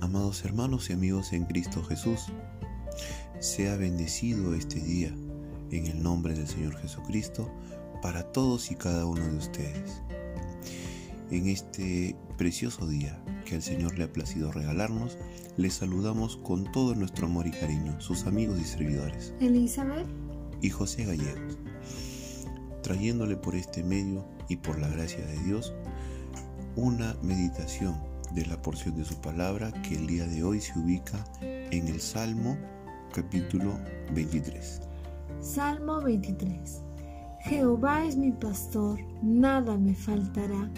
amados hermanos y amigos en Cristo Jesús. Sea bendecido este día en el nombre del Señor Jesucristo para todos y cada uno de ustedes. En este precioso día que el Señor le ha placido regalarnos, les saludamos con todo nuestro amor y cariño, sus amigos y servidores. Elizabeth y José Gallegos, trayéndole por este medio y por la gracia de Dios una meditación de la porción de su palabra que el día de hoy se ubica en el Salmo capítulo 23. Salmo 23. Jehová es mi pastor, nada me faltará.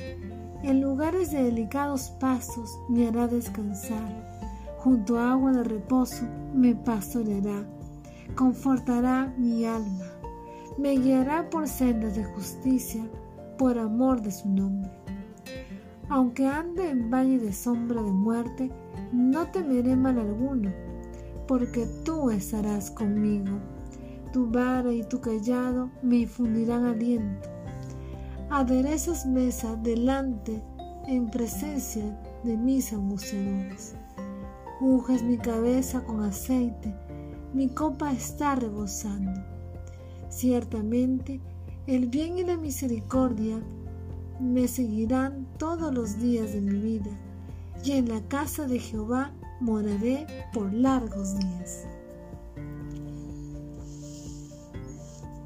En lugares de delicados pasos me hará descansar. Junto a agua de reposo me pastoreará. Confortará mi alma. Me guiará por sendas de justicia, por amor de su nombre. Aunque ande en valle de sombra de muerte, no temeré mal alguno, porque tú estarás conmigo. Tu vara y tu callado me infundirán aliento. Aderezas mesa delante en presencia de mis angustiadores. Unges mi cabeza con aceite, mi copa está rebosando. Ciertamente, el bien y la misericordia me seguirán todos los días de mi vida, y en la casa de Jehová moraré por largos días.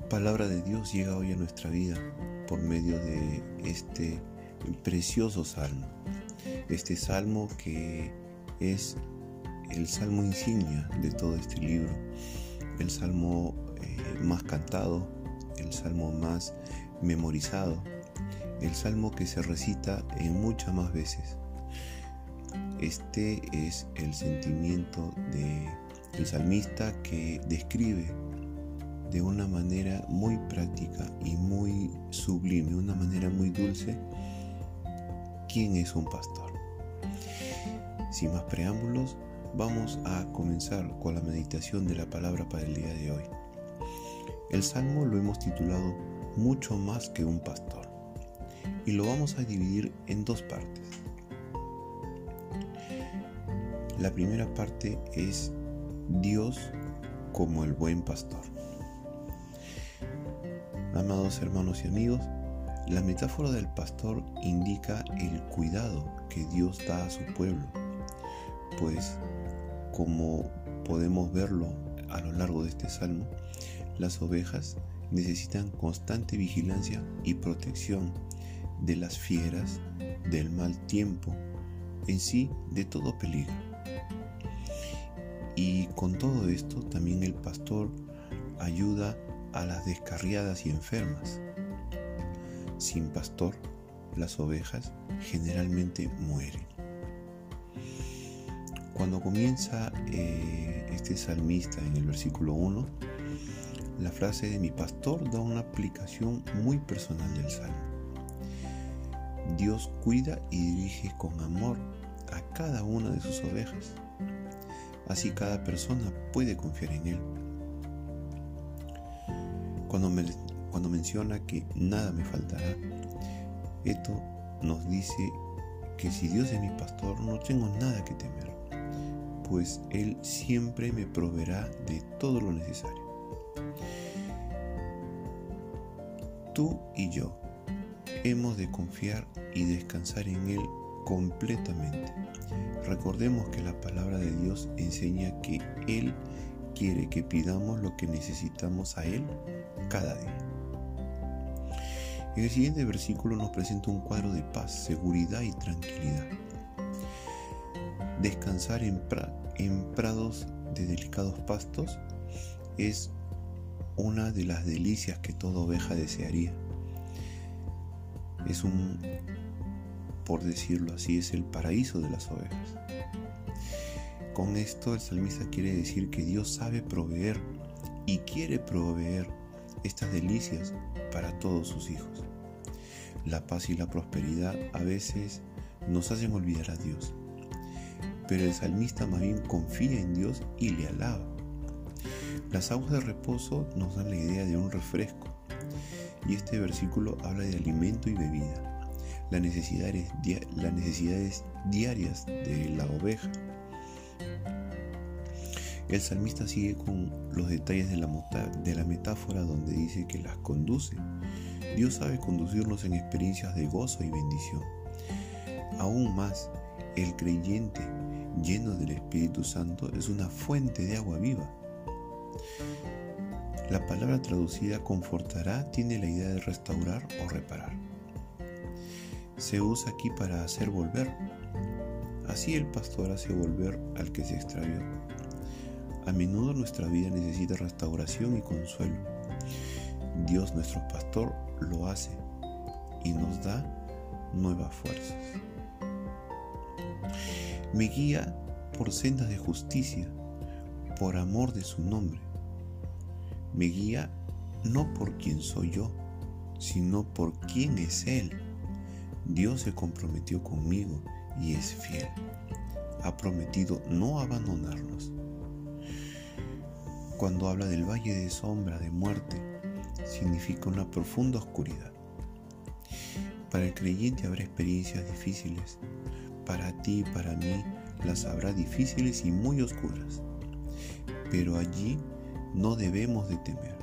Palabra de Dios llega hoy a nuestra vida por medio de este precioso salmo. Este salmo que es el salmo insignia de todo este libro, el salmo eh, más cantado, el salmo más memorizado, el salmo que se recita en muchas más veces. Este es el sentimiento del salmista que describe de una manera muy práctica y muy sublime, una manera muy dulce, quién es un pastor. Sin más preámbulos, vamos a comenzar con la meditación de la palabra para el día de hoy. El salmo lo hemos titulado Mucho más que un pastor y lo vamos a dividir en dos partes. La primera parte es Dios como el buen pastor. Amados hermanos y amigos, la metáfora del pastor indica el cuidado que Dios da a su pueblo, pues como podemos verlo a lo largo de este salmo, las ovejas necesitan constante vigilancia y protección de las fieras, del mal tiempo, en sí de todo peligro. Y con todo esto también el pastor ayuda a las descarriadas y enfermas. Sin pastor, las ovejas generalmente mueren. Cuando comienza eh, este salmista en el versículo 1, la frase de mi pastor da una aplicación muy personal del salmo. Dios cuida y dirige con amor a cada una de sus ovejas. Así cada persona puede confiar en Él. Cuando, cuando menciona que nada me faltará, esto nos dice que si Dios es mi pastor no tengo nada que temer, pues Él siempre me proveerá de todo lo necesario. Tú y yo hemos de confiar y descansar en Él completamente. Recordemos que la palabra de Dios enseña que Él quiere que pidamos lo que necesitamos a Él cada día. En el siguiente versículo nos presenta un cuadro de paz, seguridad y tranquilidad. Descansar en, en prados de delicados pastos es una de las delicias que toda oveja desearía es un, por decirlo así, es el paraíso de las ovejas. Con esto el salmista quiere decir que Dios sabe proveer y quiere proveer estas delicias para todos sus hijos. La paz y la prosperidad a veces nos hacen olvidar a Dios, pero el salmista más bien confía en Dios y le alaba. Las aguas de reposo nos dan la idea de un refresco, y este versículo habla de alimento y bebida. las necesidades, las necesidades diarias de la oveja. El salmista sigue con los detalles de la, de la metáfora donde dice que las conduce. Dios sabe conducirnos en experiencias de gozo y bendición. Aún más, el creyente lleno del Espíritu Santo es una fuente de agua viva. La palabra traducida confortará tiene la idea de restaurar o reparar. Se usa aquí para hacer volver. Así el pastor hace volver al que se extravió. A menudo nuestra vida necesita restauración y consuelo. Dios nuestro pastor lo hace y nos da nuevas fuerzas. Me guía por sendas de justicia, por amor de su nombre. Me guía no por quien soy yo, sino por quién es Él. Dios se comprometió conmigo y es fiel. Ha prometido no abandonarnos. Cuando habla del valle de sombra de muerte, significa una profunda oscuridad. Para el creyente habrá experiencias difíciles. Para ti y para mí las habrá difíciles y muy oscuras. Pero allí no debemos de temer,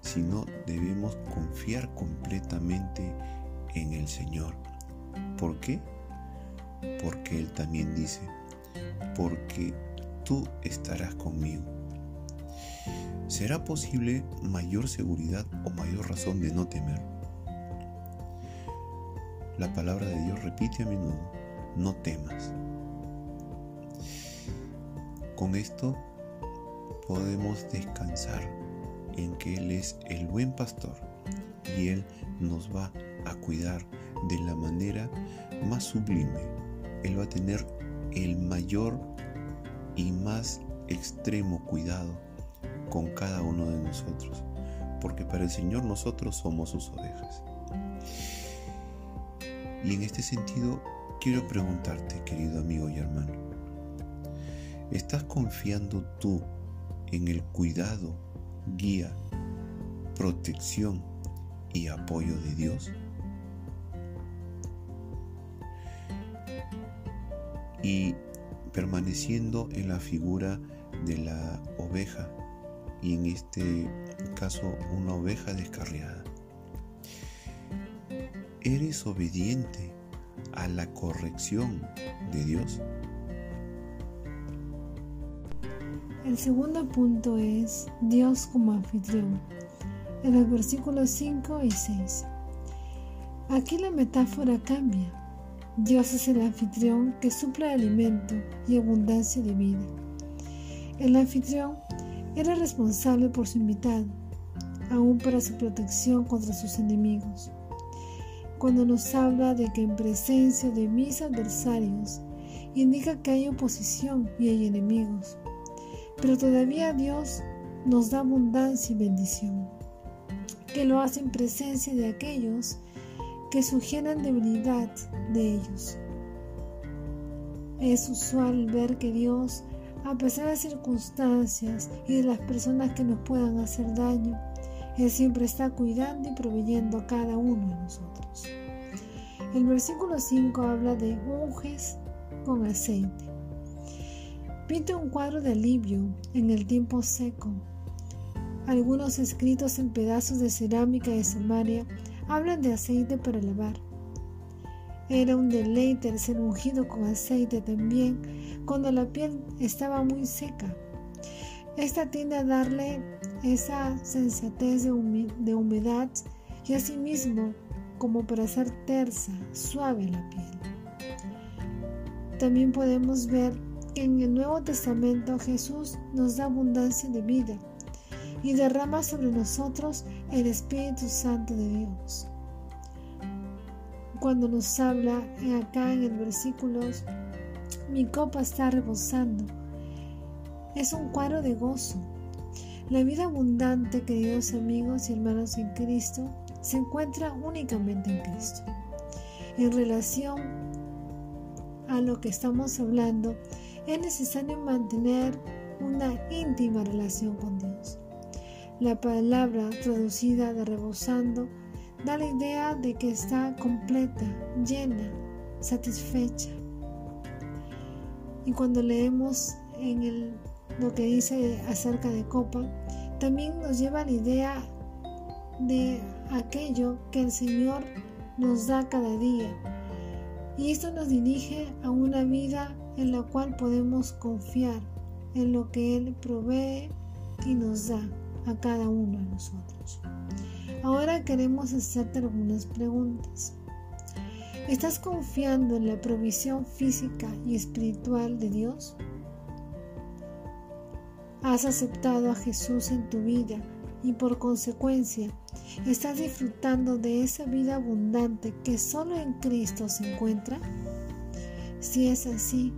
sino debemos confiar completamente en el Señor. ¿Por qué? Porque Él también dice, porque tú estarás conmigo. ¿Será posible mayor seguridad o mayor razón de no temer? La palabra de Dios repite a menudo, no temas. Con esto podemos descansar en que Él es el buen pastor y Él nos va a cuidar de la manera más sublime. Él va a tener el mayor y más extremo cuidado con cada uno de nosotros, porque para el Señor nosotros somos sus ovejas. Y en este sentido, quiero preguntarte, querido amigo y hermano, ¿Estás confiando tú en el cuidado, guía, protección y apoyo de Dios? Y permaneciendo en la figura de la oveja, y en este caso una oveja descarriada. ¿Eres obediente a la corrección de Dios? El segundo punto es Dios como anfitrión, en los versículos 5 y 6. Aquí la metáfora cambia. Dios es el anfitrión que suple alimento y abundancia de vida. El anfitrión era responsable por su invitado, aún para su protección contra sus enemigos. Cuando nos habla de que en presencia de mis adversarios, indica que hay oposición y hay enemigos pero todavía Dios nos da abundancia y bendición, que lo hace en presencia de aquellos que sugieren debilidad de ellos. Es usual ver que Dios, a pesar de circunstancias y de las personas que nos puedan hacer daño, Él siempre está cuidando y proveyendo a cada uno de nosotros. El versículo 5 habla de unges con aceite. Pinta un cuadro de alivio en el tiempo seco. Algunos escritos en pedazos de cerámica de Samaria hablan de aceite para lavar. Era un deleite ser ungido con aceite también cuando la piel estaba muy seca. Esta tiende a darle esa sensatez de, humedad y asimismo como para hacer tersa, suave la piel. También podemos ver en el Nuevo Testamento Jesús nos da abundancia de vida y derrama sobre nosotros el Espíritu Santo de Dios. Cuando nos habla acá en el versículo, mi copa está rebosando, es un cuadro de gozo. La vida abundante, queridos amigos y hermanos en Cristo, se encuentra únicamente en Cristo. En relación a lo que estamos hablando, es necesario mantener una íntima relación con Dios. La palabra traducida de rebosando da la idea de que está completa, llena, satisfecha. Y cuando leemos en el, lo que dice acerca de copa, también nos lleva la idea de aquello que el Señor nos da cada día. Y esto nos dirige a una vida en la cual podemos confiar en lo que Él provee y nos da a cada uno de nosotros. Ahora queremos hacerte algunas preguntas. ¿Estás confiando en la provisión física y espiritual de Dios? ¿Has aceptado a Jesús en tu vida y por consecuencia estás disfrutando de esa vida abundante que solo en Cristo se encuentra? Si es así,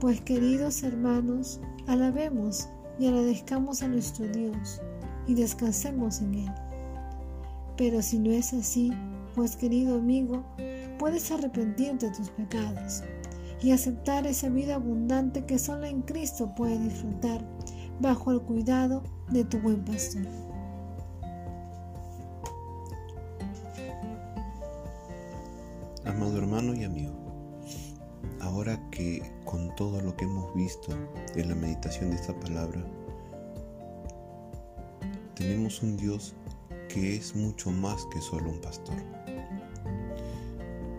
pues queridos hermanos, alabemos y agradezcamos a nuestro Dios y descansemos en Él. Pero si no es así, pues querido amigo, puedes arrepentirte de tus pecados y aceptar esa vida abundante que solo en Cristo puedes disfrutar bajo el cuidado de tu buen pastor. Amado hermano y amigo, ahora que con todo lo que hemos visto en la meditación de esta palabra, tenemos un Dios que es mucho más que solo un pastor.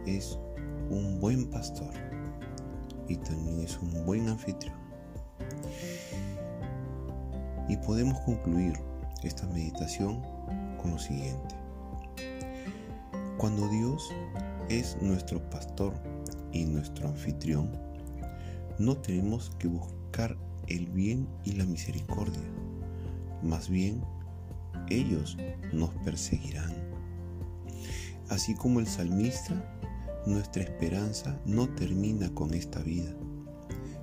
Es un buen pastor y también es un buen anfitrión. Y podemos concluir esta meditación con lo siguiente. Cuando Dios es nuestro pastor y nuestro anfitrión, no tenemos que buscar el bien y la misericordia, más bien ellos nos perseguirán. Así como el salmista, nuestra esperanza no termina con esta vida,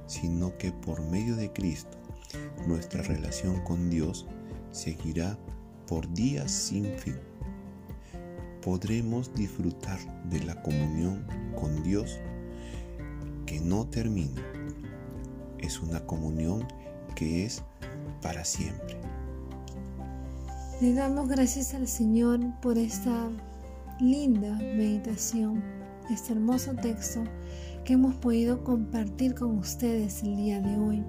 sino que por medio de Cristo, nuestra relación con Dios seguirá por días sin fin. Podremos disfrutar de la comunión con Dios que no termina. Es una comunión que es para siempre. Le damos gracias al Señor por esta linda meditación, este hermoso texto que hemos podido compartir con ustedes el día de hoy.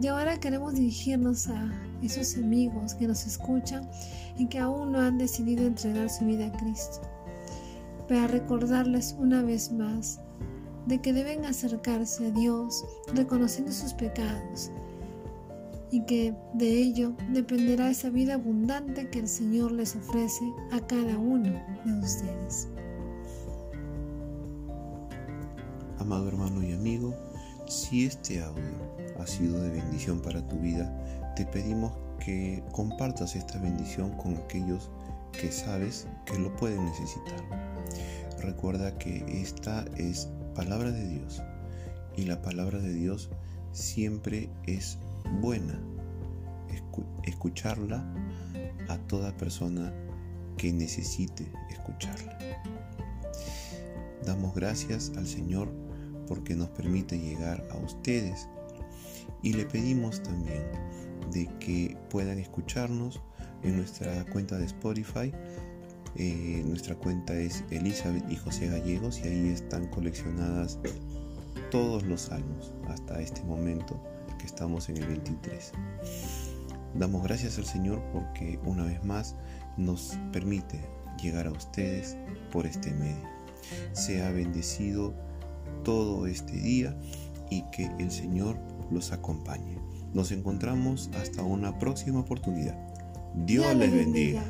Y ahora queremos dirigirnos a esos amigos que nos escuchan y que aún no han decidido entregar su vida a Cristo, para recordarles una vez más de que deben acercarse a Dios reconociendo sus pecados y que de ello dependerá esa vida abundante que el Señor les ofrece a cada uno de ustedes. Amado hermano y amigo, si este audio ha sido de bendición para tu vida, te pedimos que compartas esta bendición con aquellos que sabes que lo pueden necesitar. Recuerda que esta es palabra de Dios y la palabra de Dios siempre es buena escucharla a toda persona que necesite escucharla. Damos gracias al Señor porque nos permite llegar a ustedes y le pedimos también de que puedan escucharnos en nuestra cuenta de Spotify. Eh, nuestra cuenta es Elizabeth y José Gallegos y ahí están coleccionadas todos los salmos hasta este momento que estamos en el 23. Damos gracias al Señor porque una vez más nos permite llegar a ustedes por este medio. Sea bendecido todo este día y que el Señor los acompañe. Nos encontramos hasta una próxima oportunidad. Dios, les bendiga.